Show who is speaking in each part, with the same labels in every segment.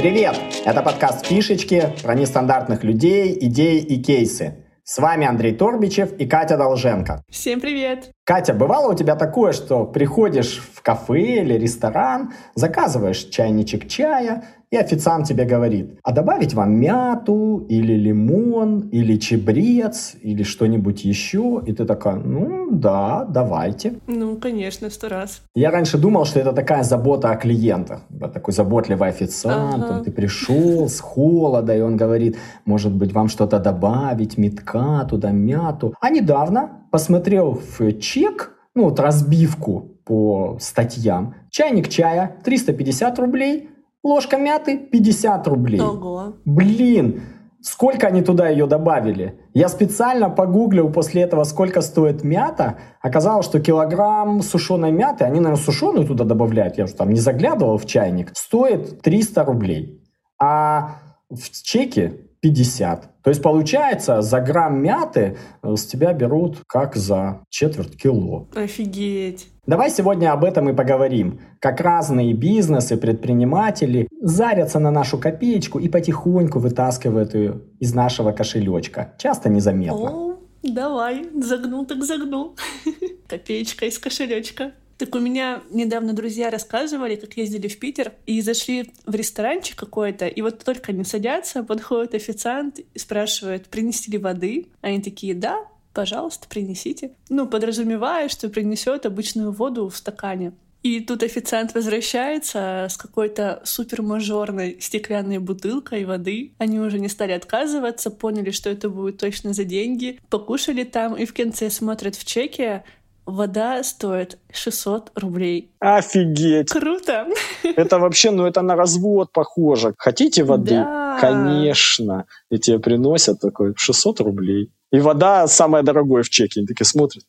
Speaker 1: Привет! Это подкаст «Фишечки» про нестандартных людей, идеи и кейсы. С вами Андрей Торбичев и Катя Долженко.
Speaker 2: Всем привет!
Speaker 1: Катя, бывало у тебя такое, что приходишь в кафе или ресторан, заказываешь чайничек чая, и официант тебе говорит, а добавить вам мяту, или лимон, или чебрец, или что-нибудь еще? И ты такая, ну да, давайте.
Speaker 2: Ну, конечно, сто раз.
Speaker 1: Я раньше думал, что это такая забота о клиентах. Такой заботливый официант, ага. ты пришел с холода, и он говорит, может быть, вам что-то добавить, метка туда, мяту. А недавно посмотрел в чек, ну вот разбивку по статьям. Чайник чая 350 рублей, Ложка мяты 50 рублей.
Speaker 2: Ого.
Speaker 1: Блин, сколько они туда ее добавили? Я специально погуглил после этого, сколько стоит мята. Оказалось, что килограмм сушеной мяты, они, наверное, сушеную туда добавляют, я уже там не заглядывал в чайник, стоит 300 рублей. А в чеке 50. То есть получается, за грамм мяты э, с тебя берут как за четверть кило.
Speaker 2: Офигеть.
Speaker 1: Давай сегодня об этом и поговорим. Как разные бизнесы, предприниматели зарятся на нашу копеечку и потихоньку вытаскивают ее из нашего кошелечка. Часто незаметно.
Speaker 2: О, давай, загнул так загнул. Копеечка из кошелечка. Так у меня недавно друзья рассказывали, как ездили в Питер и зашли в ресторанчик какой-то, и вот только они садятся, подходит официант и спрашивает, принести ли воды. Они такие, да, пожалуйста, принесите. Ну, подразумевая, что принесет обычную воду в стакане. И тут официант возвращается с какой-то супермажорной стеклянной бутылкой воды. Они уже не стали отказываться, поняли, что это будет точно за деньги, покушали там и в конце смотрят в чеке, вода стоит 600 рублей.
Speaker 1: Офигеть!
Speaker 2: Круто!
Speaker 1: Это вообще, ну это на развод похоже. Хотите воды? Да. Конечно. И тебе приносят такой 600 рублей. И вода самая дорогая в чеке. Они такие смотрят.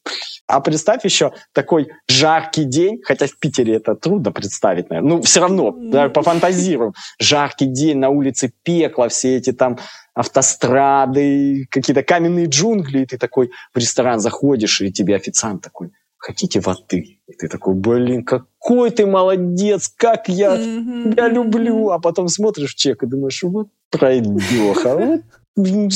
Speaker 1: А представь еще такой жаркий день, хотя в Питере это трудно представить, наверное. Ну, все равно, да, пофантазируем. Жаркий день, на улице пекло, все эти там автострады, какие-то каменные джунгли, и ты такой в ресторан заходишь, и тебе официант такой, хотите воды? И ты такой, блин, какой ты молодец, как я тебя люблю. А потом смотришь в чек и думаешь, вот пройдеха, вот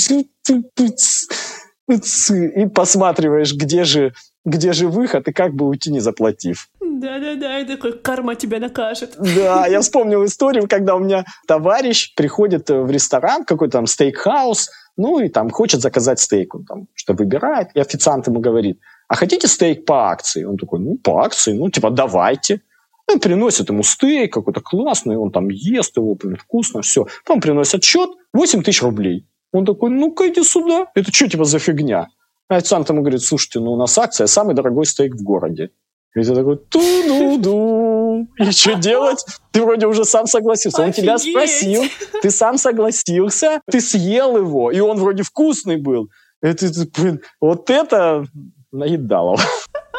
Speaker 1: и посматриваешь, где же, где же выход и как бы уйти, не заплатив.
Speaker 2: Да-да-да, и такой, карма тебя накажет.
Speaker 1: Да, я вспомнил историю, когда у меня товарищ приходит в ресторан, какой-то там стейкхаус, ну и там хочет заказать стейк, он там что выбирает, и официант ему говорит, а хотите стейк по акции? Он такой, ну, по акции, ну, типа, давайте. Он приносит ему стейк какой-то классный, он там ест его, блин, вкусно, все. Потом приносят счет 8 тысяч рублей. Он такой, ну-ка иди сюда. Это что типа за фигня? А официант ему говорит, слушайте, ну у нас акция, самый дорогой стейк в городе. И ты такой, ту-ду-ду. И что делать? Ты вроде уже сам согласился. Он тебя спросил, ты сам согласился, ты съел его, и он вроде вкусный был. Это, блин, вот это наедало.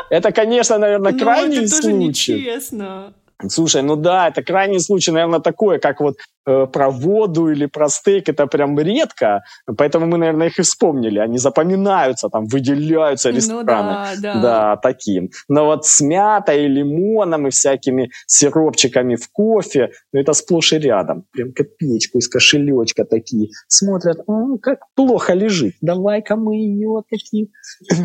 Speaker 1: Это, конечно, наверное, ну, крайний
Speaker 2: это
Speaker 1: случай.
Speaker 2: тоже нечестно.
Speaker 1: Слушай, ну да, это крайний случай, наверное, такое, как вот про воду или про стейк, это прям редко, поэтому мы, наверное, их и вспомнили. Они запоминаются, там, выделяются ну рестораны.
Speaker 2: Ну да, да.
Speaker 1: Да, таким. Но вот с мятой, и лимоном и всякими сиропчиками в кофе, ну это сплошь и рядом. Прям копеечку из кошелечка такие. Смотрят, как плохо лежит. Давай-ка мы ее такие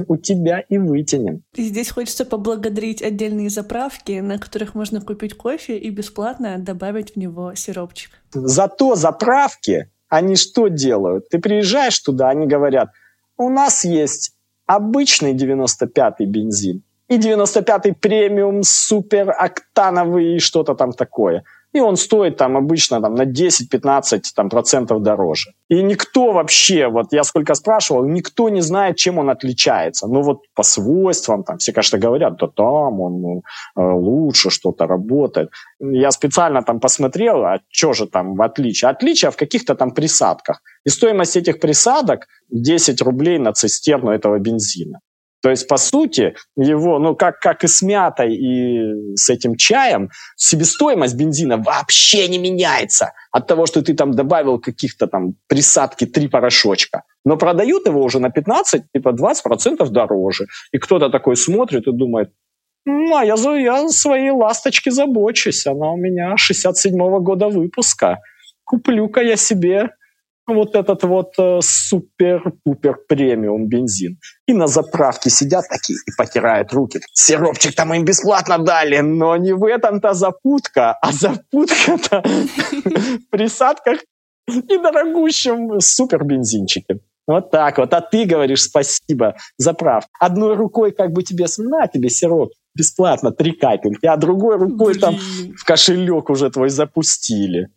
Speaker 1: у тебя и вытянем.
Speaker 2: И здесь хочется поблагодарить отдельные заправки, на которых можно купить кофе и бесплатно добавить в него сиропчик.
Speaker 1: Зато заправки, они что делают? Ты приезжаешь туда, они говорят, у нас есть обычный 95-й бензин и 95-й премиум супер октановый и что-то там такое – и он стоит там обычно там, на 10-15 там, процентов дороже. И никто вообще, вот я сколько спрашивал, никто не знает, чем он отличается. Ну вот по свойствам, там все, конечно, говорят, да там он ну, э, лучше что-то работает. Я специально там посмотрел, а что же там в отличие? Отличие в каких-то там присадках. И стоимость этих присадок 10 рублей на цистерну этого бензина. То есть, по сути, его, ну, как, как и с мятой, и с этим чаем, себестоимость бензина вообще не меняется от того, что ты там добавил каких-то там присадки три порошочка. Но продают его уже на 15, типа 20% дороже. И кто-то такой смотрит и думает, ну, а я, я своей ласточке забочусь, она у меня 67-го года выпуска. куплю-ка я себе вот этот вот э, супер-пупер премиум бензин. И на заправке сидят такие и потирают руки. Сиропчик там им бесплатно дали, но не в этом-то запутка, а запутка-то в присадках и дорогущем супер бензинчике. Вот так вот. А ты говоришь спасибо за прав. Одной рукой как бы тебе, на тебе сироп, бесплатно, три капельки, а другой рукой Блин. там в кошелек уже твой запустили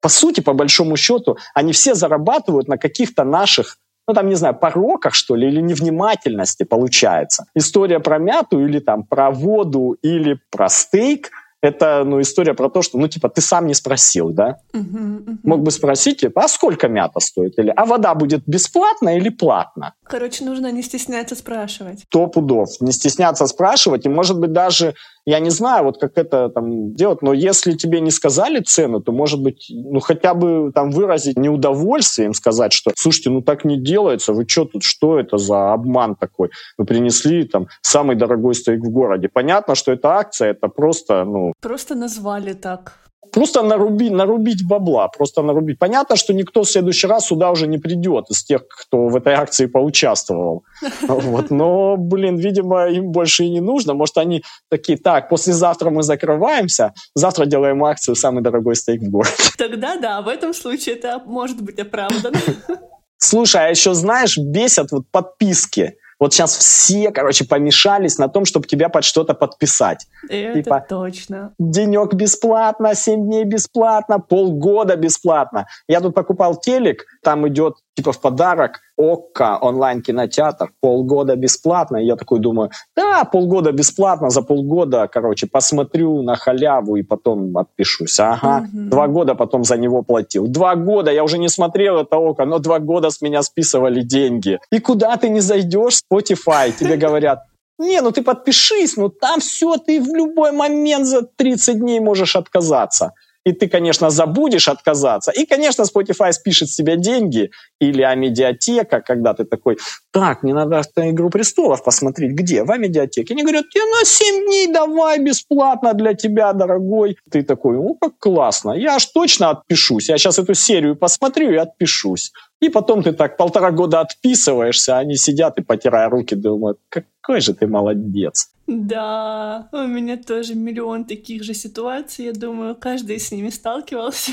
Speaker 1: по сути, по большому счету, они все зарабатывают на каких-то наших ну, там, не знаю, пороках, что ли, или невнимательности получается. История про мяту или там про воду или про стейк – это ну, история про то, что, ну, типа, ты сам не спросил, да? Uh-huh, uh-huh. Мог бы спросить, типа, а сколько мята стоит? Или, а вода будет бесплатна или платна?
Speaker 2: Короче, нужно не стесняться спрашивать.
Speaker 1: Сто пудов. Не стесняться спрашивать. И, может быть, даже, я не знаю, вот как это там делать, но если тебе не сказали цену, то, может быть, ну, хотя бы там выразить неудовольствие им сказать, что, слушайте, ну, так не делается, вы что тут, что это за обман такой? Вы принесли там самый дорогой стейк в городе. Понятно, что это акция, это просто, ну,
Speaker 2: Просто назвали так.
Speaker 1: Просто наруби, нарубить бабла, просто нарубить. Понятно, что никто в следующий раз сюда уже не придет из тех, кто в этой акции поучаствовал. Вот. Но, блин, видимо, им больше и не нужно. Может, они такие, так, послезавтра мы закрываемся, завтра делаем акцию «Самый дорогой стейк в городе».
Speaker 2: Тогда да, в этом случае это может быть оправдано.
Speaker 1: Слушай, а еще знаешь, бесят вот подписки. Вот сейчас все, короче, помешались на том, чтобы тебя под что-то подписать.
Speaker 2: Это типа, точно.
Speaker 1: Денек бесплатно, 7 дней бесплатно, полгода бесплатно. Я тут покупал телек, там идет типа в подарок ОККО онлайн-кинотеатр, полгода бесплатно. И я такой думаю, да, полгода бесплатно, за полгода, короче, посмотрю на халяву и потом отпишусь. Ага, угу. два года потом за него платил. Два года, я уже не смотрел это ОККО, но два года с меня списывали деньги. И куда ты не зайдешь, Spotify, тебе говорят, не, ну ты подпишись, ну там все, ты в любой момент за 30 дней можешь отказаться и ты, конечно, забудешь отказаться. И, конечно, Spotify спишет с деньги или Амедиатека, когда ты такой, так, мне надо «Игру престолов» посмотреть. Где? В Амедиатеке. Они говорят, я на 7 дней давай бесплатно для тебя, дорогой. Ты такой, ну, как классно. Я аж точно отпишусь. Я сейчас эту серию посмотрю и отпишусь. И потом ты так полтора года отписываешься, они сидят и, потирая руки, думают, какой же ты молодец.
Speaker 2: Да, у меня тоже миллион таких же ситуаций, я думаю, каждый с ними сталкивался.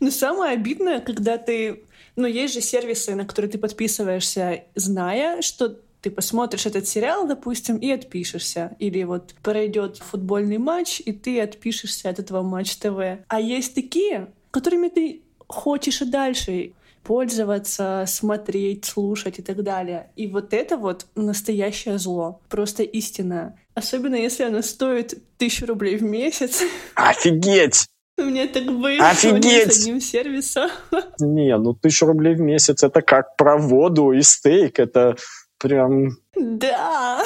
Speaker 2: Но самое обидное, когда ты... Ну, есть же сервисы, на которые ты подписываешься, зная, что ты посмотришь этот сериал, допустим, и отпишешься. Или вот пройдет футбольный матч, и ты отпишешься от этого матч ТВ. А есть такие, которыми ты хочешь и дальше пользоваться, смотреть, слушать и так далее. И вот это вот настоящее зло, просто истина. Особенно если оно стоит тысячу рублей в месяц.
Speaker 1: Офигеть!
Speaker 2: У меня так было Офигеть! с одним сервисом.
Speaker 1: Не, ну тысячу рублей в месяц это как про воду и стейк. Это прям...
Speaker 2: Да!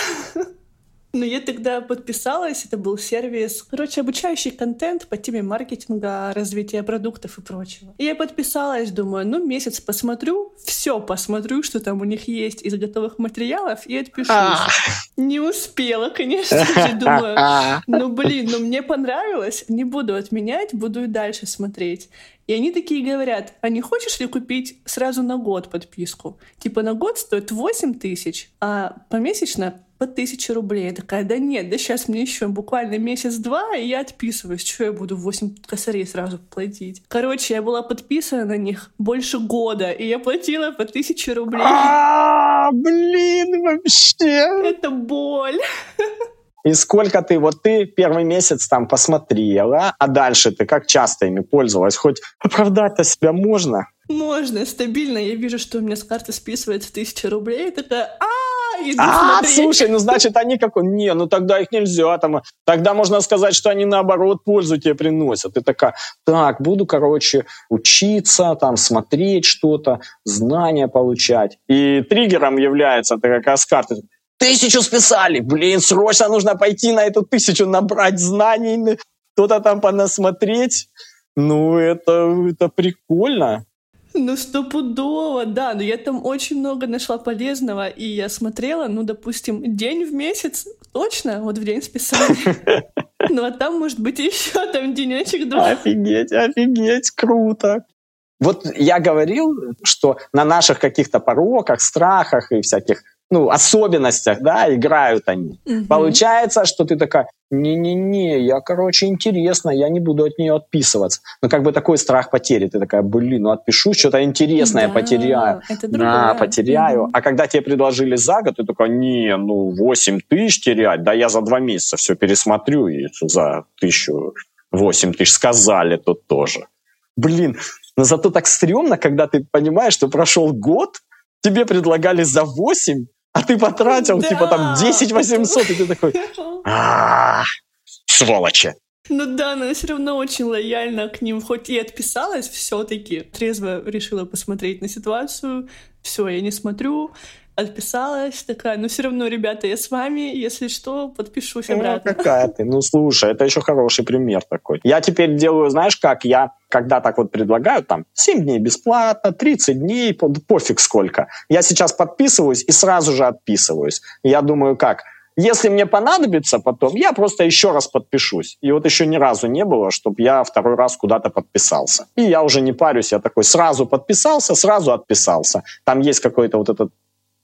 Speaker 2: Но я тогда подписалась, это был сервис, короче, обучающий контент по теме маркетинга, развития продуктов и прочего. И я подписалась, думаю, ну, месяц посмотрю, все посмотрю, что там у них есть из готовых материалов, и отпишусь. А. Не успела, конечно же, думаю, ну, блин, ну, мне понравилось, не буду отменять, буду и дальше смотреть. И они такие говорят, а не хочешь ли купить сразу на год подписку? Типа на год стоит 8 тысяч, а помесячно по тысяче рублей. Я такая, да нет, да сейчас мне еще буквально месяц-два, и я отписываюсь. Что я буду 8 косарей сразу платить? Короче, я была подписана на них больше года, и я платила по тысяче рублей.
Speaker 1: А, блин, вообще.
Speaker 2: Это боль.
Speaker 1: И сколько ты, вот ты первый месяц там посмотрела, а дальше ты как часто ими пользовалась? Хоть оправдать-то себя можно?
Speaker 2: Можно, стабильно. Я вижу, что у меня с карты списывается тысяча рублей, и такая, а
Speaker 1: а, слушай, ну значит они как он, не, ну тогда их нельзя, там, тогда можно сказать, что они наоборот пользу тебе приносят. Ты такая, так, буду, короче, учиться, там, смотреть что-то, знания получать. И триггером является, с карты, Тысячу списали. Блин, срочно нужно пойти на эту тысячу, набрать знаний, кто-то там понасмотреть. Ну, это, это прикольно.
Speaker 2: Ну, стопудово, да. Но я там очень много нашла полезного, и я смотрела, ну, допустим, день в месяц, точно, вот в день списали. Ну, а там, может быть, еще там денечек два.
Speaker 1: Офигеть, офигеть, круто. Вот я говорил, что на наших каких-то пороках, страхах и всяких ну, особенностях, да, играют они. Угу. Получается, что ты такая, не-не-не, я, короче, интересно, я не буду от нее отписываться. Ну, как бы такой страх потери. Ты такая, блин, ну отпишу, что-то интересное да, потеряю. Это Да, потеряю. Угу. А когда тебе предложили за год, ты такая, не, ну, 8 тысяч терять, да я за два месяца все пересмотрю и за тысячу, 8 тысяч сказали тут тоже. Блин, но зато так стрёмно, когда ты понимаешь, что прошел год, тебе предлагали за 8, а ты потратил, да. типа, там, 10 800, и ты такой, сволочи.
Speaker 2: Ну да, но я все равно очень лояльно к ним, хоть и отписалась все-таки, трезво решила посмотреть на ситуацию, все, я не смотрю, отписалась, такая, ну все равно, ребята, я с вами, если что, подпишусь ну, обратно.
Speaker 1: Ну, какая ты, ну слушай, это еще хороший пример такой. Я теперь делаю, знаешь как, я когда так вот предлагают, там, 7 дней бесплатно, 30 дней, пофиг сколько. Я сейчас подписываюсь и сразу же отписываюсь. Я думаю, как, если мне понадобится потом, я просто еще раз подпишусь. И вот еще ни разу не было, чтобы я второй раз куда-то подписался. И я уже не парюсь, я такой сразу подписался, сразу отписался. Там есть какой-то вот этот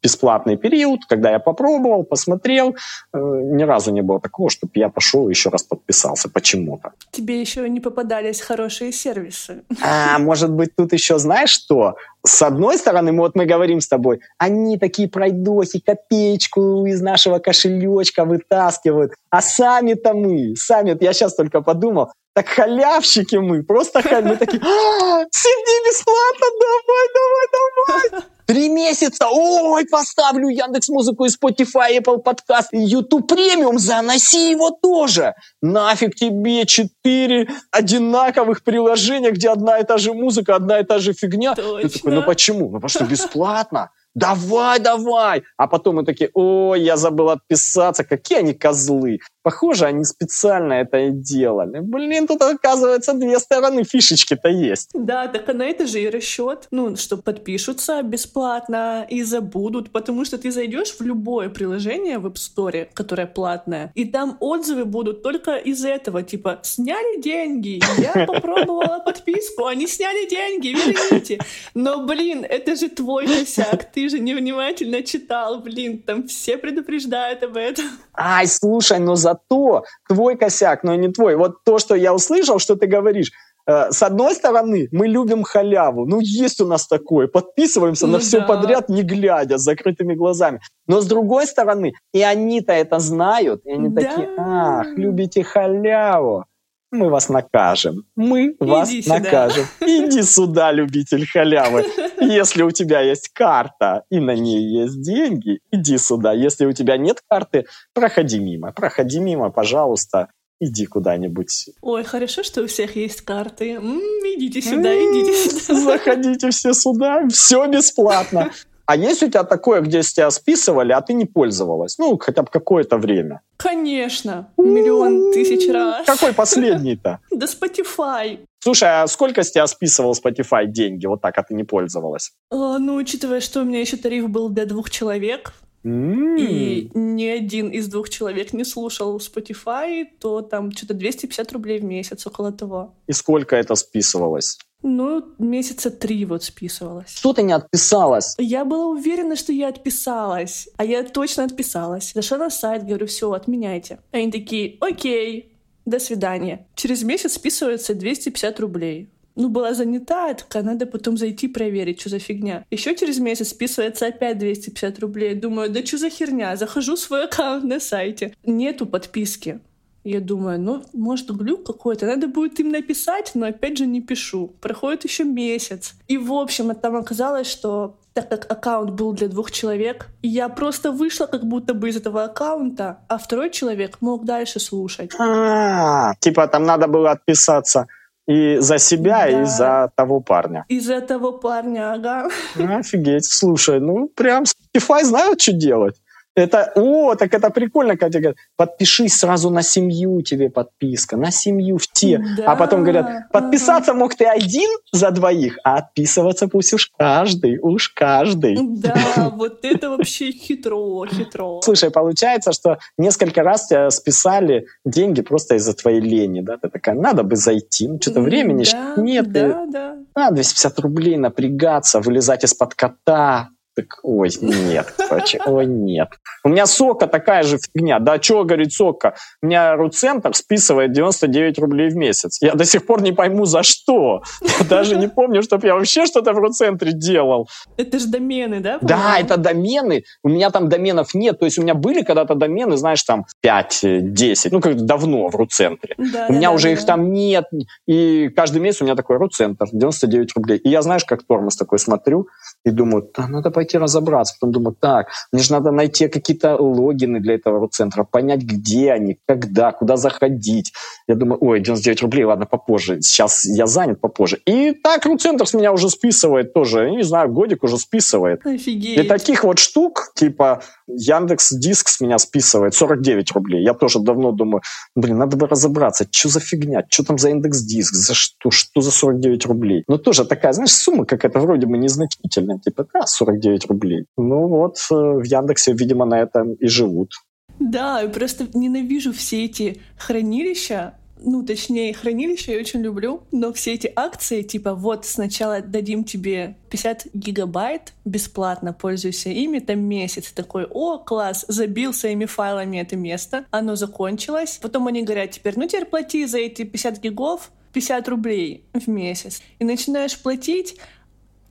Speaker 1: бесплатный период, когда я попробовал, посмотрел, э, ни разу не было такого, чтобы я пошел и еще раз подписался почему-то.
Speaker 2: Тебе еще не попадались хорошие сервисы.
Speaker 1: А, может быть, тут еще знаешь что? С одной стороны, вот мы говорим с тобой, они такие пройдохи, копеечку из нашего кошелечка вытаскивают, а сами-то мы, сами, я сейчас только подумал, так халявщики мы, просто халявщики. Мы такие, а, сиди бесплатно, давай, давай, давай. Три месяца, ой, поставлю Яндекс Музыку и Spotify, Apple Podcast, YouTube премиум, заноси его тоже. Нафиг тебе четыре одинаковых приложения, где одна и та же музыка, одна и та же фигня. Точно. Ты такой, ну почему? Ну потому что бесплатно давай, давай. А потом мы такие, ой, я забыл отписаться, какие они козлы. Похоже, они специально это и делали. Блин, тут, оказывается, две стороны фишечки-то есть.
Speaker 2: Да, так а на это же и расчет. Ну, что подпишутся бесплатно и забудут, потому что ты зайдешь в любое приложение в App Store, которое платное, и там отзывы будут только из этого, типа, сняли деньги, я попробовала подписку, они сняли деньги, верните. Но, блин, это же твой косяк, ты же невнимательно читал, блин, там все предупреждают об этом.
Speaker 1: Ай, слушай, но зато твой косяк, но не твой. Вот то, что я услышал, что ты говоришь, э, с одной стороны, мы любим халяву. Ну, есть у нас такое. Подписываемся ну, на все да. подряд, не глядя, с закрытыми глазами. Но с другой стороны, и они-то это знают, и они да. такие, ах, любите халяву мы вас накажем. Мы Иди вас сюда. накажем. Иди сюда, любитель халявы. Если у тебя есть карта и на ней есть деньги, иди сюда. Если у тебя нет карты, проходи мимо. Проходи мимо, пожалуйста. Иди куда-нибудь.
Speaker 2: Ой, хорошо, что у всех есть карты. М-м, идите сюда, идите сюда.
Speaker 1: Заходите все сюда, все бесплатно. А есть у тебя такое, где с тебя списывали, а ты не пользовалась? Ну, хотя бы какое-то время.
Speaker 2: Конечно. Миллион тысяч раз.
Speaker 1: Какой последний-то?
Speaker 2: Да Spotify.
Speaker 1: Слушай, а сколько с тебя списывал Spotify деньги, вот так, а ты не пользовалась?
Speaker 2: А, ну, учитывая, что у меня еще тариф был для двух человек. И ни один из двух человек не слушал Spotify, то там что-то 250 рублей в месяц, около того.
Speaker 1: И сколько это списывалось?
Speaker 2: Ну, месяца три вот списывалась.
Speaker 1: Что ты не отписалась?
Speaker 2: Я была уверена, что я отписалась. А я точно отписалась. Зашла на сайт, говорю, все, отменяйте. Они такие, окей, до свидания. Через месяц списывается 250 рублей. Ну, была занята, такая, надо потом зайти проверить, что за фигня. Еще через месяц списывается опять 250 рублей. Думаю, да что за херня? Захожу в свой аккаунт на сайте. Нету подписки. Я думаю, ну, может, глюк какой-то. Надо будет им написать, но опять же не пишу. Проходит еще месяц. И, в общем, там оказалось, что так как аккаунт был для двух человек, я просто вышла как будто бы из этого аккаунта, а второй человек мог дальше слушать.
Speaker 1: А, типа там надо было отписаться и за себя, да. и за того парня.
Speaker 2: И за того парня, ага.
Speaker 1: Офигеть, слушай, ну прям Spotify знают, что делать. Это, о, так это прикольно, когда тебе говорят, подпишись сразу на семью, тебе подписка, на семью в те. Да. А потом говорят, подписаться мог ты один за двоих, а отписываться пусть уж каждый, уж каждый.
Speaker 2: Да, вот это вообще хитро, хитро.
Speaker 1: Слушай, получается, что несколько раз тебя списали деньги просто из-за твоей лени, да? Ты такая, надо бы зайти, ну что-то времени да, нет.
Speaker 2: Да, и... да.
Speaker 1: А, 250 рублей напрягаться, вылезать из-под кота, так, ой, нет, короче, ой, нет. У меня сока такая же фигня. Да что, говорит, сока? У меня Руцентр списывает 99 рублей в месяц. Я до сих пор не пойму, за что. Я даже не помню, чтобы я вообще что-то в Руцентре делал.
Speaker 2: Это же домены, да?
Speaker 1: Да, это домены. У меня там доменов нет. То есть у меня были когда-то домены, знаешь, там 5-10. Ну, как давно в Руцентре. Да, у меня да, уже да, их там нет. И каждый месяц у меня такой Руцентр, 99 рублей. И я, знаешь, как тормоз такой смотрю и думаю, да, надо пойти разобраться. Потом думаю, так, мне же надо найти какие-то логины для этого центра, понять, где они, когда, куда заходить. Я думаю, ой, 99 рублей, ладно, попозже. Сейчас я занят попозже. И так центр с меня уже списывает тоже. Не знаю, годик уже списывает.
Speaker 2: Офигеть.
Speaker 1: И таких вот штук, типа Яндекс Диск с меня списывает 49 рублей. Я тоже давно думаю, блин, надо бы разобраться, что за фигня, что там за индекс диск, за что, что за 49 рублей. Но тоже такая, знаешь, сумма какая-то вроде бы незначительная, типа, да, 49 рублей. Ну вот э, в Яндексе, видимо, на этом и живут.
Speaker 2: Да, я просто ненавижу все эти хранилища, ну, точнее, хранилище я очень люблю, но все эти акции, типа, вот сначала дадим тебе 50 гигабайт бесплатно, пользуйся ими, там месяц такой, о, класс, забил своими файлами это место, оно закончилось. Потом они говорят, теперь, ну, теперь плати за эти 50 гигов 50 рублей в месяц. И начинаешь платить,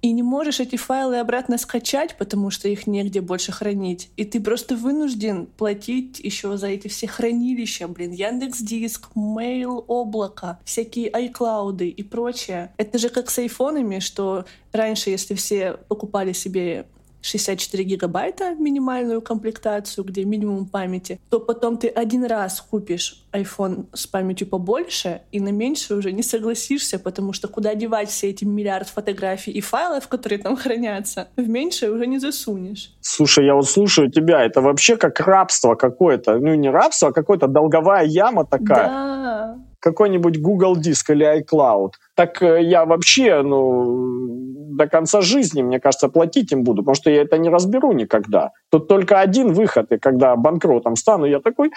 Speaker 2: и не можешь эти файлы обратно скачать, потому что их негде больше хранить. И ты просто вынужден платить еще за эти все хранилища, блин, Яндекс Диск, Mail, облако, всякие iCloud и прочее. Это же как с айфонами, что раньше, если все покупали себе 64 гигабайта минимальную комплектацию, где минимум памяти, то потом ты один раз купишь iPhone с памятью побольше, и на меньше уже не согласишься, потому что куда девать все эти миллиард фотографий и файлов, которые там хранятся, в меньшее уже не засунешь.
Speaker 1: Слушай, я вот слушаю тебя, это вообще как рабство какое-то. Ну, не рабство, а какая-то долговая яма такая.
Speaker 2: Да.
Speaker 1: Какой-нибудь Google Диск или iCloud. Так э, я вообще, ну, до конца жизни, мне кажется, платить им буду, потому что я это не разберу никогда. Тут только один выход, и когда банкротом стану, я такой,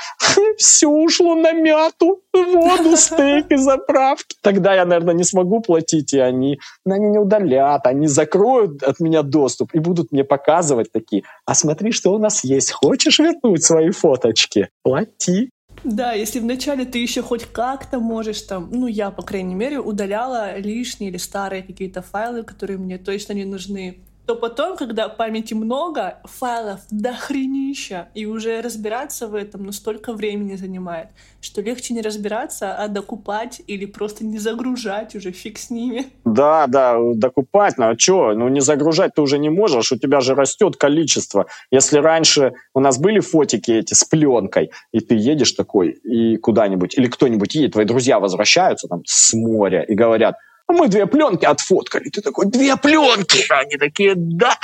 Speaker 1: все ушло на мяту, воду, стейк и заправки. Тогда я, наверное, не смогу платить, и они, ну, они не удалят, они закроют от меня доступ и будут мне показывать такие, а смотри, что у нас есть, хочешь вернуть свои фоточки? Плати.
Speaker 2: Да, если вначале ты еще хоть как-то можешь там, ну я, по крайней мере, удаляла лишние или старые какие-то файлы, которые мне точно не нужны то потом, когда памяти много, файлов до хренища, и уже разбираться в этом ну, столько времени занимает, что легче не разбираться, а докупать или просто не загружать уже, фиг с ними.
Speaker 1: Да, да, докупать, ну а что, ну не загружать ты уже не можешь, у тебя же растет количество. Если раньше у нас были фотики эти с пленкой, и ты едешь такой и куда-нибудь, или кто-нибудь едет, твои друзья возвращаются там с моря и говорят – мы две пленки отфоткали. Ты такой, две пленки! Они такие, да,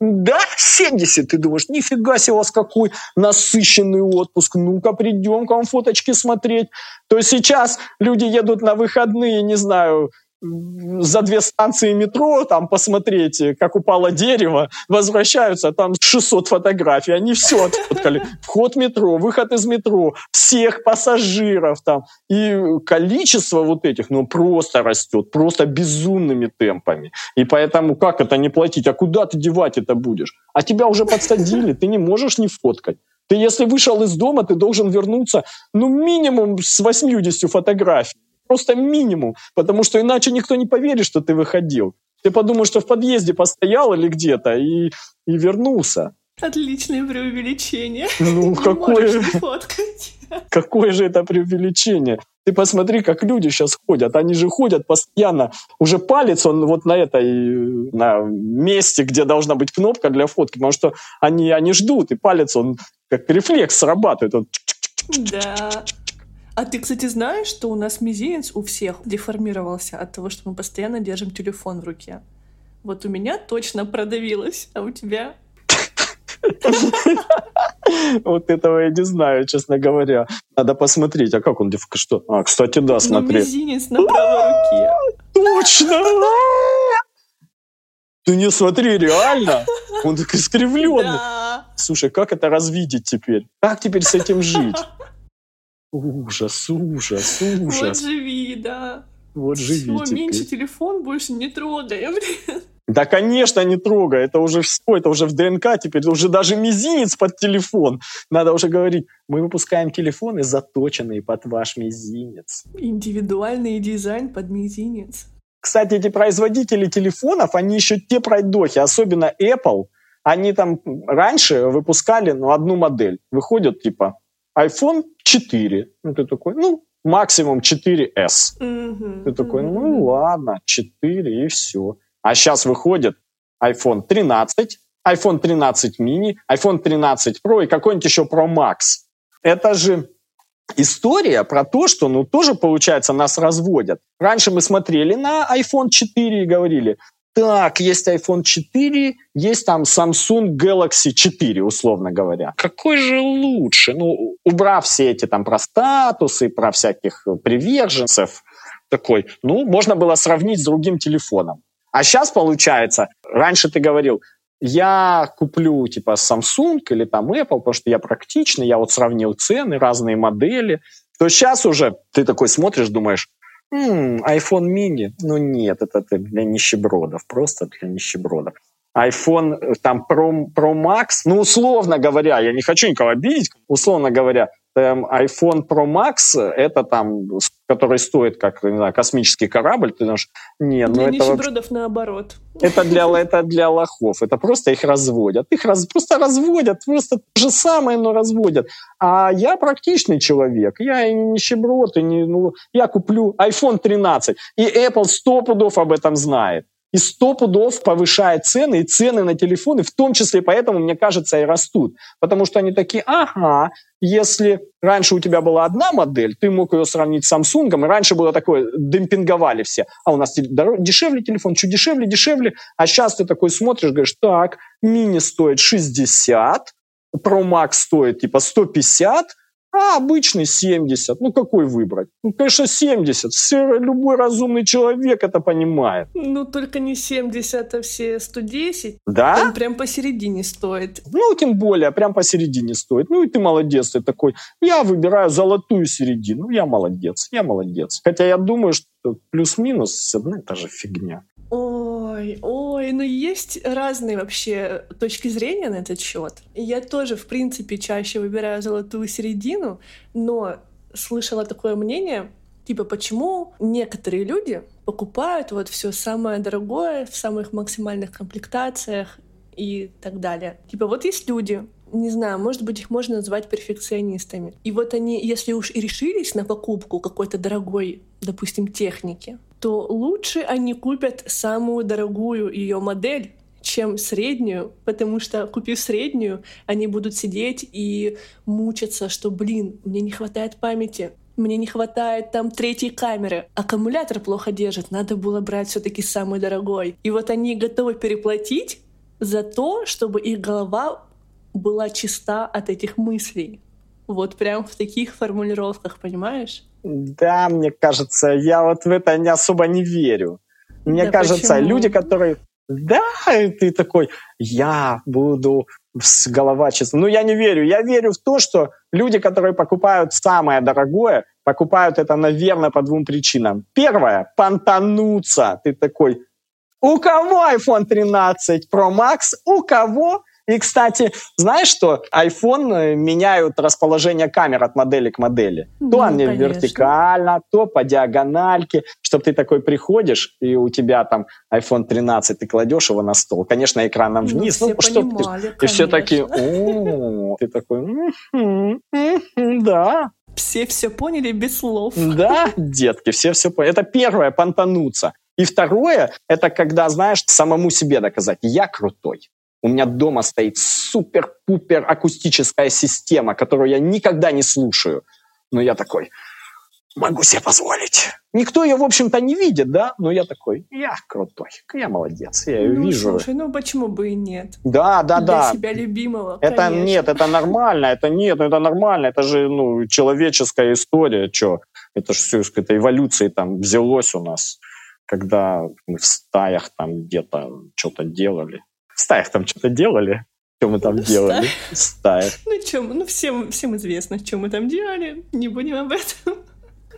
Speaker 1: да, 70. Ты думаешь, нифига себе у вас какой насыщенный отпуск. Ну-ка, придем к вам фоточки смотреть. То есть сейчас люди едут на выходные, не знаю, за две станции метро, там посмотреть, как упало дерево, возвращаются, там 600 фотографий, они все отфоткали. Вход метро, выход из метро, всех пассажиров там. И количество вот этих, ну, просто растет, просто безумными темпами. И поэтому как это не платить? А куда ты девать это будешь? А тебя уже подсадили, ты не можешь не фоткать. Ты, если вышел из дома, ты должен вернуться, ну, минимум с 80 фотографий. Просто минимум, потому что иначе никто не поверит, что ты выходил. Ты подумаешь, что в подъезде постоял или где-то и, и вернулся.
Speaker 2: Отличное преувеличение.
Speaker 1: Ну, какое... Какое же это преувеличение? Ты посмотри, как люди сейчас ходят. Они же ходят постоянно. Уже палец он вот на этой на месте, где должна быть кнопка для фотки, потому что они, они ждут, и палец он как рефлекс срабатывает. Он...
Speaker 2: Да. А ты, кстати, знаешь, что у нас мизинец у всех деформировался от того, что мы постоянно держим телефон в руке? Вот у меня точно продавилось, а у тебя?
Speaker 1: Вот этого я не знаю, честно говоря. Надо посмотреть, а как он, что? А, кстати, да, ну, смотри.
Speaker 2: мизинец на правой руке.
Speaker 1: Точно! Ты не смотри, реально? Он так искривленный. Слушай, как это развидеть теперь? Как теперь с этим жить? Ужас, ужас, ужас.
Speaker 2: Вот живи, да.
Speaker 1: Вот живи
Speaker 2: Все, меньше телефон больше не трогаем.
Speaker 1: Да, конечно, не трогай. Это уже все, это уже в ДНК теперь, уже даже мизинец под телефон. Надо уже говорить, мы выпускаем телефоны, заточенные под ваш мизинец.
Speaker 2: Индивидуальный дизайн под мизинец.
Speaker 1: Кстати, эти производители телефонов, они еще те пройдохи, особенно Apple, они там раньше выпускали ну, одну модель. Выходит типа iPhone 4. Ну, ты такой, ну, максимум 4S.
Speaker 2: Мгм,
Speaker 1: Ты такой, ну ладно, 4 и все. А сейчас выходит iPhone 13, iPhone 13 mini, iPhone 13 Pro и какой-нибудь еще Pro Max. Это же история про то, что, ну, тоже, получается, нас разводят. Раньше мы смотрели на iPhone 4 и говорили, так, есть iPhone 4, есть там Samsung Galaxy 4, условно говоря. Какой же лучше? Ну, убрав все эти там про статусы, про всяких приверженцев, такой, ну, можно было сравнить с другим телефоном. А сейчас получается, раньше ты говорил, я куплю типа Samsung или там Apple, потому что я практичный, я вот сравнил цены, разные модели. То сейчас уже ты такой смотришь, думаешь, «М, iPhone mini, ну нет, это для нищебродов, просто для нищебродов. iPhone э, там Pro, Pro Max, ну условно говоря, я не хочу никого обидеть, условно говоря, эм, iPhone Pro Max, это там, который стоит как, не знаю, космический корабль, ты думаешь, нет, ну
Speaker 2: Для
Speaker 1: это вообще
Speaker 2: нищебродов наоборот.
Speaker 1: это для, это для лохов. Это просто их разводят. Их раз, просто разводят. Просто то же самое, но разводят. А я практичный человек. Я и не нищеброд. И не, ну, я куплю iPhone 13. И Apple сто пудов об этом знает. И сто пудов повышает цены, и цены на телефоны, в том числе поэтому, мне кажется, и растут. Потому что они такие, ага, если раньше у тебя была одна модель, ты мог ее сравнить с Samsung, и раньше было такое, демпинговали все, а у нас дешевле телефон, чуть дешевле, дешевле, а сейчас ты такой смотришь, говоришь, так, мини стоит 60, Pro Max стоит типа 150, а обычный 70. Ну, какой выбрать? Ну, конечно, 70. Все, любой разумный человек это понимает.
Speaker 2: Ну, только не 70, а все 110.
Speaker 1: Да?
Speaker 2: Он прям посередине стоит.
Speaker 1: Ну, тем более, прям посередине стоит. Ну, и ты молодец, ты такой. Я выбираю золотую середину. Я молодец, я молодец. Хотя я думаю, что плюс-минус одна и та же фигня.
Speaker 2: Ой, ой, ну есть разные вообще точки зрения на этот счет. Я тоже, в принципе, чаще выбираю золотую середину, но слышала такое мнение, типа, почему некоторые люди покупают вот все самое дорогое в самых максимальных комплектациях и так далее. Типа, вот есть люди, не знаю, может быть, их можно назвать перфекционистами. И вот они, если уж и решились на покупку какой-то дорогой, допустим, техники, то лучше они купят самую дорогую ее модель, чем среднюю, потому что, купив среднюю, они будут сидеть и мучаться, что, блин, мне не хватает памяти, мне не хватает там третьей камеры, аккумулятор плохо держит, надо было брать все-таки самый дорогой. И вот они готовы переплатить за то, чтобы их голова была чиста от этих мыслей. Вот прям в таких формулировках, понимаешь?
Speaker 1: Да, мне кажется, я вот в это не особо не верю. Мне
Speaker 2: Да
Speaker 1: кажется,
Speaker 2: почему?
Speaker 1: люди, которые... Да, и ты такой, я буду с голова чиста. Ну, я не верю. Я верю в то, что люди, которые покупают самое дорогое, покупают это, наверное, по двум причинам. Первое, понтануться. Ты такой, у кого iPhone 13 Pro Max? У кого? И, кстати, знаешь что? iPhone э, меняют расположение камер от модели к модели. То
Speaker 2: Ну,
Speaker 1: они
Speaker 2: конечно.
Speaker 1: вертикально, то по диагональке, чтобы ты такой приходишь, и у тебя там iPhone 13, ты кладешь его на стол. Конечно, экраном
Speaker 2: Ну,
Speaker 1: вниз.
Speaker 2: все
Speaker 1: чтоб ты-
Speaker 2: понимали,
Speaker 1: и все такие, о, ты такой, «Мгм, мгм, да,
Speaker 2: Все все поняли без слов.
Speaker 1: да, детки, все все поняли. Это первое, понтануться. И второе, это когда, знаешь, самому себе доказать, я крутой. У меня дома стоит супер-пупер акустическая система, которую я никогда не слушаю. Но я такой, могу себе позволить. Никто ее, в общем-то, не видит, да? Но я такой, я крутой, я молодец, я ее
Speaker 2: Ну,
Speaker 1: вижу.
Speaker 2: слушай, ну почему бы и нет?
Speaker 1: Да, да,
Speaker 2: Для
Speaker 1: да.
Speaker 2: себя любимого,
Speaker 1: Это
Speaker 2: конечно.
Speaker 1: нет, это нормально, это нет, ну это нормально, это же ну, человеческая история, что это же все из какой-то эволюции там взялось у нас, когда мы в стаях там где-то что-то делали. В стаях там что-то делали? Что мы там
Speaker 2: Ну,
Speaker 1: делали? В стаях.
Speaker 2: Ну, чем, ну всем, всем известно, что мы там делали, не будем об этом.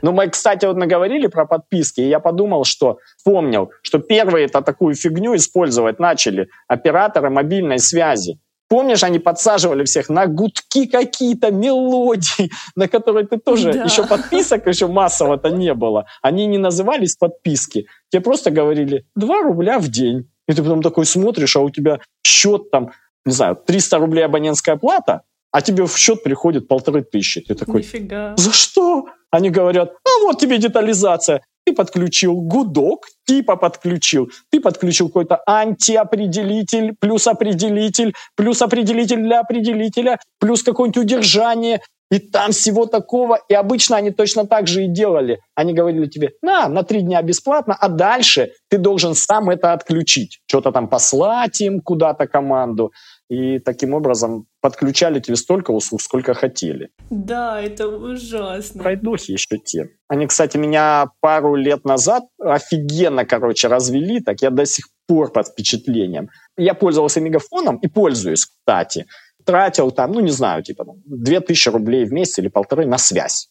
Speaker 1: Но мы, кстати, вот наговорили про подписки, и я подумал, что помнил, что первые это такую фигню использовать начали операторы мобильной связи. Помнишь, они подсаживали всех на гудки какие-то, мелодии, на которые ты тоже... Да. Еще подписок еще массово-то не было. Они не назывались подписки. Тебе просто говорили 2 рубля в день. И ты потом такой смотришь, а у тебя счет там, не знаю, 300 рублей абонентская плата, а тебе в счет приходит полторы тысячи. Ты такой,
Speaker 2: Нифига.
Speaker 1: за что? Они говорят, а вот тебе детализация. Ты подключил гудок, типа подключил. Ты подключил какой-то антиопределитель, плюс определитель, плюс определитель для определителя, плюс какое-нибудь удержание. И там всего такого. И обычно они точно так же и делали. Они говорили тебе, на, на три дня бесплатно, а дальше ты должен сам это отключить. Что-то там послать им куда-то команду и таким образом подключали тебе столько услуг, сколько хотели.
Speaker 2: Да, это ужасно.
Speaker 1: Пройдохи еще те. Они, кстати, меня пару лет назад офигенно, короче, развели, так я до сих пор под впечатлением. Я пользовался мегафоном и пользуюсь, кстати. Тратил там, ну не знаю, типа 2000 рублей в месяц или полторы на связь.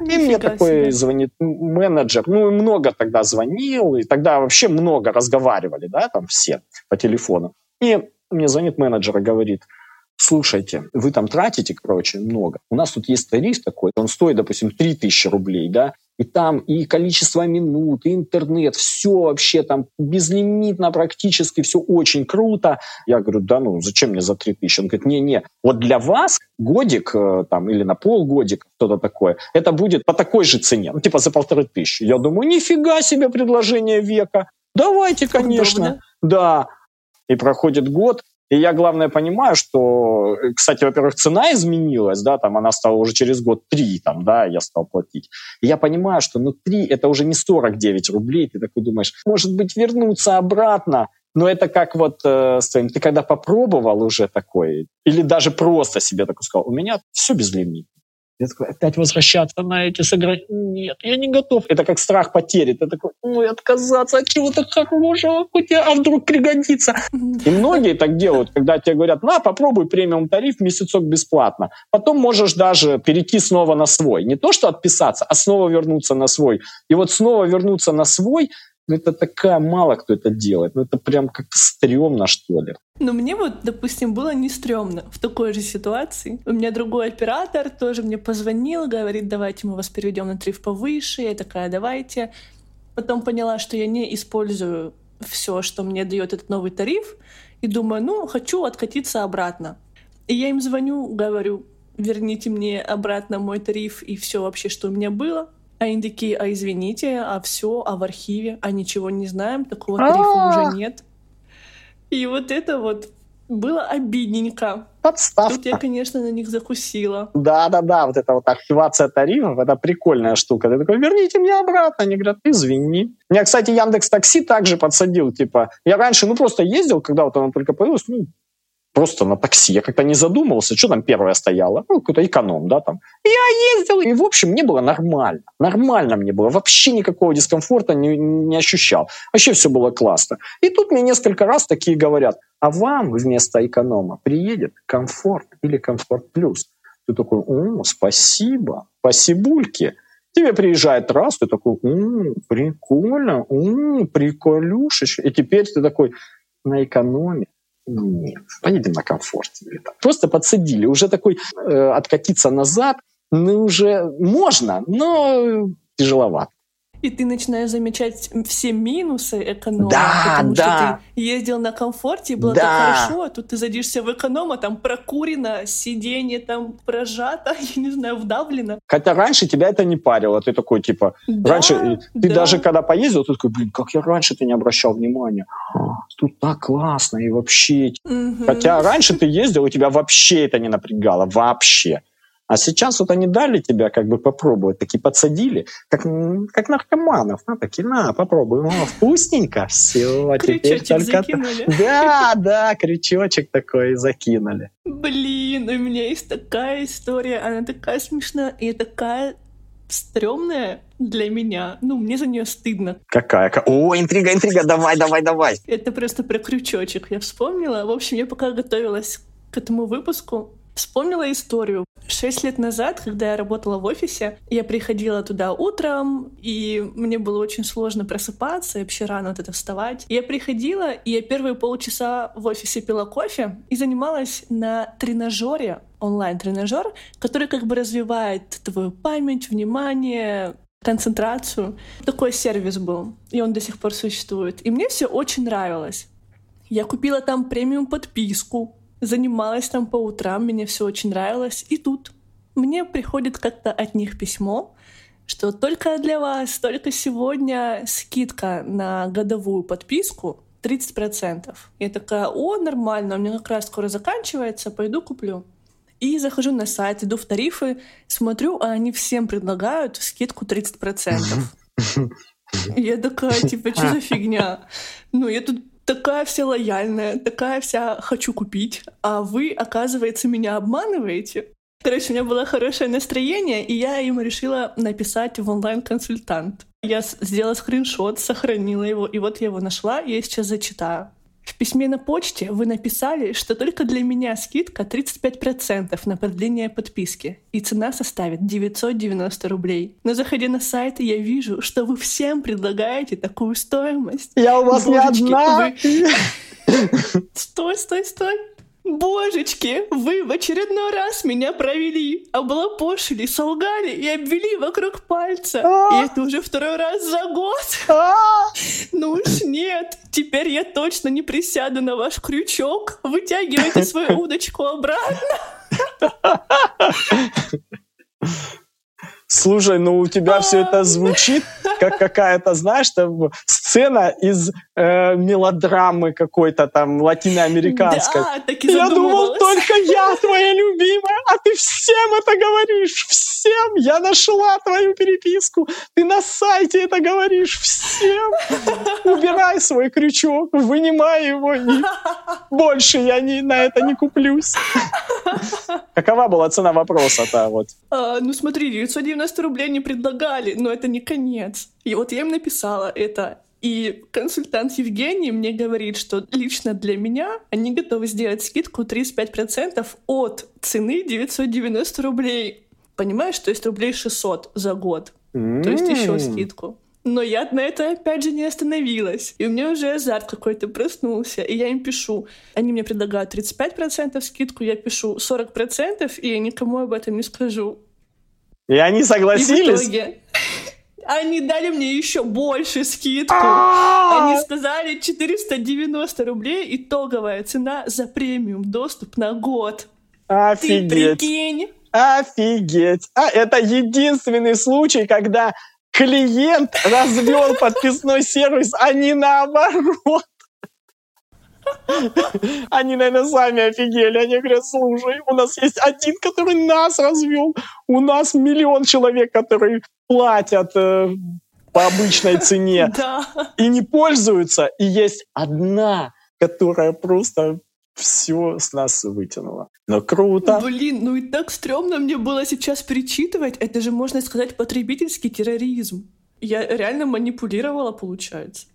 Speaker 1: И мне такой себе. звонит менеджер, ну и много тогда звонил, и тогда вообще много разговаривали, да, там все по телефону. И мне звонит менеджер и говорит, слушайте, вы там тратите, короче, много. У нас тут есть тариф такой, он стоит, допустим, 3000 рублей, да, и там и количество минут, и интернет, все вообще там безлимитно практически, все очень круто. Я говорю, да ну, зачем мне за 3000? Он говорит, не-не, вот для вас годик э, там или на полгодика, что-то такое, это будет по такой же цене, ну типа за полторы тысячи. Я думаю, нифига себе предложение века, давайте, конечно. Удобно. Да, и проходит год, и я, главное, понимаю, что, кстати, во-первых, цена изменилась, да, там она стала уже через год 3, там, да, я стал платить. И я понимаю, что ну 3 это уже не 49 рублей, ты такой думаешь, может быть, вернуться обратно, но это как вот э, с твоим, ты когда попробовал уже такой, или даже просто себе такой сказал, у меня все безлимитно. Я такой, опять возвращаться на эти сыграть? Нет, я не готов. Это как страх потери. Ты такой, ой, отказаться от чего-то хорошего, а вдруг пригодится. И многие так делают, когда тебе говорят, на, попробуй премиум тариф, месяцок бесплатно. Потом можешь даже перейти снова на свой. Не то, что отписаться, а снова вернуться на свой. И вот снова вернуться на свой, ну, это такая, мало кто это делает. Ну, это прям как стрёмно, что ли.
Speaker 2: Но мне вот, допустим, было не стрёмно в такой же ситуации. У меня другой оператор тоже мне позвонил, говорит, давайте мы вас переведем на тариф повыше. Я такая, давайте. Потом поняла, что я не использую все, что мне дает этот новый тариф, и думаю, ну, хочу откатиться обратно. И я им звоню, говорю, верните мне обратно мой тариф и все вообще, что у меня было. А они такие, а извините, а все, а в архиве, а ничего не знаем, такого тарифа уже нет. И вот это вот было обидненько.
Speaker 1: Подставка.
Speaker 2: Тут я, конечно, на них закусила.
Speaker 1: Да-да-да, вот эта вот активация тарифов, это прикольная штука. Ты такой, верните мне обратно. Они говорят, извини. Меня, кстати, Яндекс Такси также подсадил. Типа, я раньше, ну, просто ездил, когда вот оно только появилось, ну, просто на такси. Я как-то не задумывался, что там первое стояло. Ну, какой-то эконом, да, там. Я ездил, и, в общем, мне было нормально. Нормально мне было. Вообще никакого дискомфорта не, не ощущал. Вообще все было классно. И тут мне несколько раз такие говорят, а вам вместо эконома приедет комфорт или комфорт плюс. Ты такой, о, спасибо, спасибульки. Тебе приезжает раз, ты такой, о, прикольно, о, приколюшечка. И теперь ты такой, на экономе нет, поедем на комфорте. Просто подсадили. Уже такой э, откатиться назад, ну, уже можно, но тяжеловато
Speaker 2: и ты начинаешь замечать все минусы эконома,
Speaker 1: да,
Speaker 2: потому
Speaker 1: да.
Speaker 2: что ты ездил на комфорте, и было
Speaker 1: да.
Speaker 2: так хорошо, а тут ты садишься в эконом, а там прокурено, сиденье там прожато, я не знаю, вдавлено.
Speaker 1: Хотя раньше тебя это не парило, ты такой, типа, да, раньше, ты да. даже когда поездил, ты такой, блин, как я раньше-то не обращал внимания, тут так классно и вообще. Угу. Хотя раньше ты ездил, и тебя вообще это не напрягало, вообще. А сейчас вот они дали тебя как бы попробовать, такие подсадили, как, как наркоманов. На, такие, на, попробуй, о, вкусненько, все, теперь только...
Speaker 2: закинули.
Speaker 1: Да, да, крючочек такой закинули.
Speaker 2: Блин, у меня есть такая история, она такая смешная и такая стрёмная для меня. Ну, мне за нее стыдно.
Speaker 1: Какая? О, интрига, интрига, давай, давай, давай.
Speaker 2: Это просто про крючочек я вспомнила. В общем, я пока готовилась к этому выпуску, Вспомнила историю. Шесть лет назад, когда я работала в офисе, я приходила туда утром, и мне было очень сложно просыпаться, и вообще рано вот это вставать. Я приходила, и я первые полчаса в офисе пила кофе и занималась на тренажере, онлайн-тренажер, который как бы развивает твою память, внимание, концентрацию. Такой сервис был, и он до сих пор существует. И мне все очень нравилось. Я купила там премиум подписку, занималась там по утрам, мне все очень нравилось. И тут мне приходит как-то от них письмо, что только для вас, только сегодня скидка на годовую подписку 30%. Я такая, о, нормально, у меня как раз скоро заканчивается, пойду куплю. И захожу на сайт, иду в тарифы, смотрю, а они всем предлагают скидку 30%. Я такая, типа, что за фигня? Ну, я тут такая вся лояльная, такая вся хочу купить, а вы, оказывается, меня обманываете. Короче, у меня было хорошее настроение, и я ему решила написать в онлайн-консультант. Я сделала скриншот, сохранила его, и вот я его нашла, я сейчас зачитаю. В письме на почте вы написали, что только для меня скидка 35% на продление подписки, и цена составит 990 рублей. Но заходя на сайт, я вижу, что вы всем предлагаете такую стоимость.
Speaker 1: Я у вас Божечки, не одна!
Speaker 2: Вы... Стой, стой, стой! Божечки, вы в очередной раз меня провели, облапошили, солгали и обвели вокруг пальца. А! И это уже второй раз за год. А! Ну уж нет, теперь я точно не присяду на ваш крючок. Вытягивайте свою удочку обратно.
Speaker 1: Слушай, ну у тебя все это звучит как какая-то, знаешь, там сцена из э, мелодрамы какой-то там латиноамериканской.
Speaker 2: Да, так
Speaker 1: и Я думал, только я твоя любимая, а ты всем это говоришь, всем. Я нашла твою переписку, ты на сайте это говоришь всем. Убирай свой крючок, вынимай его, и больше я не, на это не куплюсь. Какова была цена вопроса-то? Вот?
Speaker 2: А, ну смотри, 990 рублей не предлагали, но это не конец. И вот я им написала это. И консультант Евгений мне говорит, что лично для меня они готовы сделать скидку 35% от цены 990 рублей. Понимаешь, то есть рублей 600 за год. Mm. То есть еще скидку. Но я на это опять же не остановилась. И у меня уже азарт какой-то проснулся. И я им пишу. Они мне предлагают 35% скидку, я пишу 40%, и я никому об этом не скажу.
Speaker 1: И они согласились? И в итоге
Speaker 2: они дали мне еще больше скидку. А! Они сказали 490 рублей итоговая цена за премиум доступ на год.
Speaker 1: Офигеть. Ты прикинь. Офигеть. А это единственный случай, когда клиент развел подписной сервис, а не наоборот. Они, наверное, сами офигели. Они говорят, слушай, у нас есть один, который нас развел. У нас миллион человек, которые платят э, по обычной цене
Speaker 2: да.
Speaker 1: и не пользуются. И есть одна, которая просто все с нас вытянула. Но круто.
Speaker 2: Блин, ну и так стрёмно мне было сейчас перечитывать. Это же, можно сказать, потребительский терроризм. Я реально манипулировала, получается.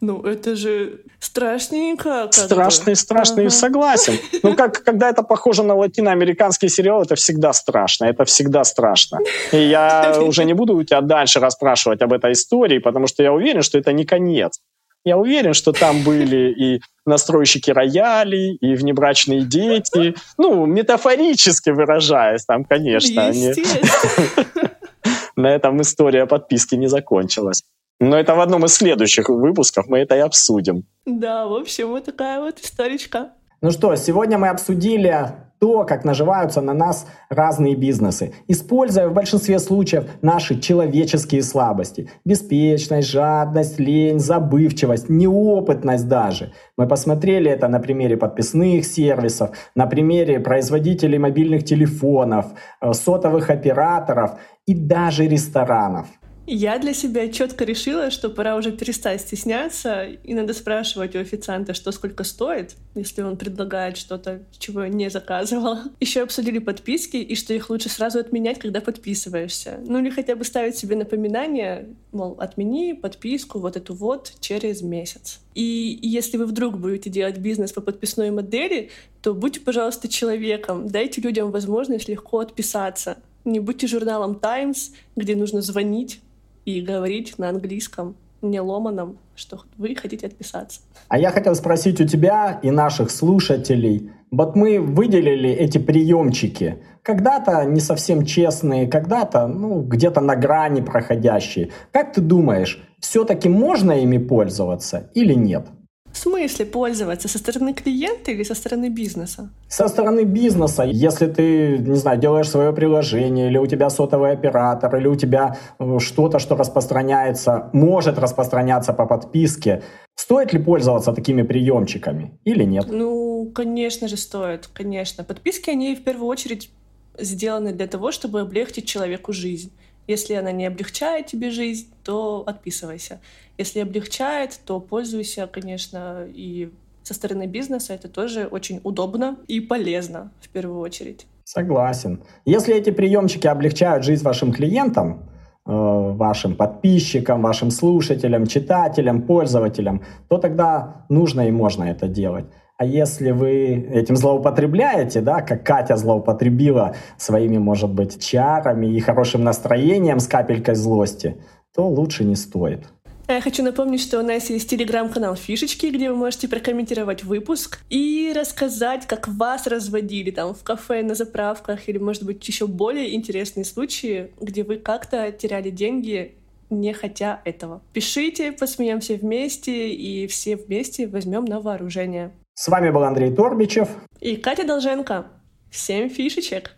Speaker 2: Ну, это же страшненько.
Speaker 1: Страшный, страшный, ага. согласен. Ну, как, когда это похоже на латиноамериканский сериал, это всегда страшно, это всегда страшно. И я уже не буду у тебя дальше расспрашивать об этой истории, потому что я уверен, что это не конец. Я уверен, что там были и настройщики роялей, и внебрачные дети. Ну, метафорически выражаясь, там, конечно. Они... На этом история подписки не закончилась. Но это в одном из следующих выпусков, мы это и обсудим.
Speaker 2: Да, в общем, вот такая вот историчка.
Speaker 3: Ну что, сегодня мы обсудили то, как наживаются на нас разные бизнесы, используя в большинстве случаев наши человеческие слабости. Беспечность, жадность, лень, забывчивость, неопытность даже. Мы посмотрели это на примере подписных сервисов, на примере производителей мобильных телефонов, э, сотовых операторов и даже ресторанов.
Speaker 2: Я для себя четко решила, что пора уже перестать стесняться, и надо спрашивать у официанта, что сколько стоит, если он предлагает что-то, чего я не заказывала. Еще обсудили подписки, и что их лучше сразу отменять, когда подписываешься. Ну или хотя бы ставить себе напоминание, мол, отмени подписку вот эту вот через месяц. И если вы вдруг будете делать бизнес по подписной модели, то будьте, пожалуйста, человеком, дайте людям возможность легко отписаться. Не будьте журналом Times, где нужно звонить, и говорить на английском, не ломаном, что вы хотите отписаться.
Speaker 1: А я хотел спросить у тебя и наших слушателей. Вот мы выделили эти приемчики. Когда-то не совсем честные, когда-то ну, где-то на грани проходящие. Как ты думаешь, все-таки можно ими пользоваться или нет?
Speaker 2: В смысле пользоваться? Со стороны клиента или со стороны бизнеса?
Speaker 1: Со стороны бизнеса. Если ты, не знаю, делаешь свое приложение, или у тебя сотовый оператор, или у тебя э, что-то, что распространяется, может распространяться по подписке, стоит ли пользоваться такими приемчиками или нет?
Speaker 2: Ну, конечно же, стоит, конечно. Подписки, они в первую очередь сделаны для того, чтобы облегчить человеку жизнь. Если она не облегчает тебе жизнь, то отписывайся. Если облегчает, то пользуйся, конечно, и со стороны бизнеса это тоже очень удобно и полезно в первую очередь.
Speaker 1: Согласен. Если эти приемчики облегчают жизнь вашим клиентам, э, вашим подписчикам, вашим слушателям, читателям, пользователям, то тогда нужно и можно это делать. А если вы этим злоупотребляете, да, как Катя злоупотребила своими, может быть, чарами и хорошим настроением с капелькой злости, то лучше не стоит.
Speaker 2: А я хочу напомнить, что у нас есть телеграм-канал Фишечки, где вы можете прокомментировать выпуск и рассказать, как вас разводили там в кафе, на заправках или, может быть, еще более интересные случаи, где вы как-то теряли деньги не хотя этого. Пишите, посмеемся вместе и все вместе возьмем на вооружение.
Speaker 1: С вами был Андрей Торбичев
Speaker 2: и Катя Долженко. Всем фишечек!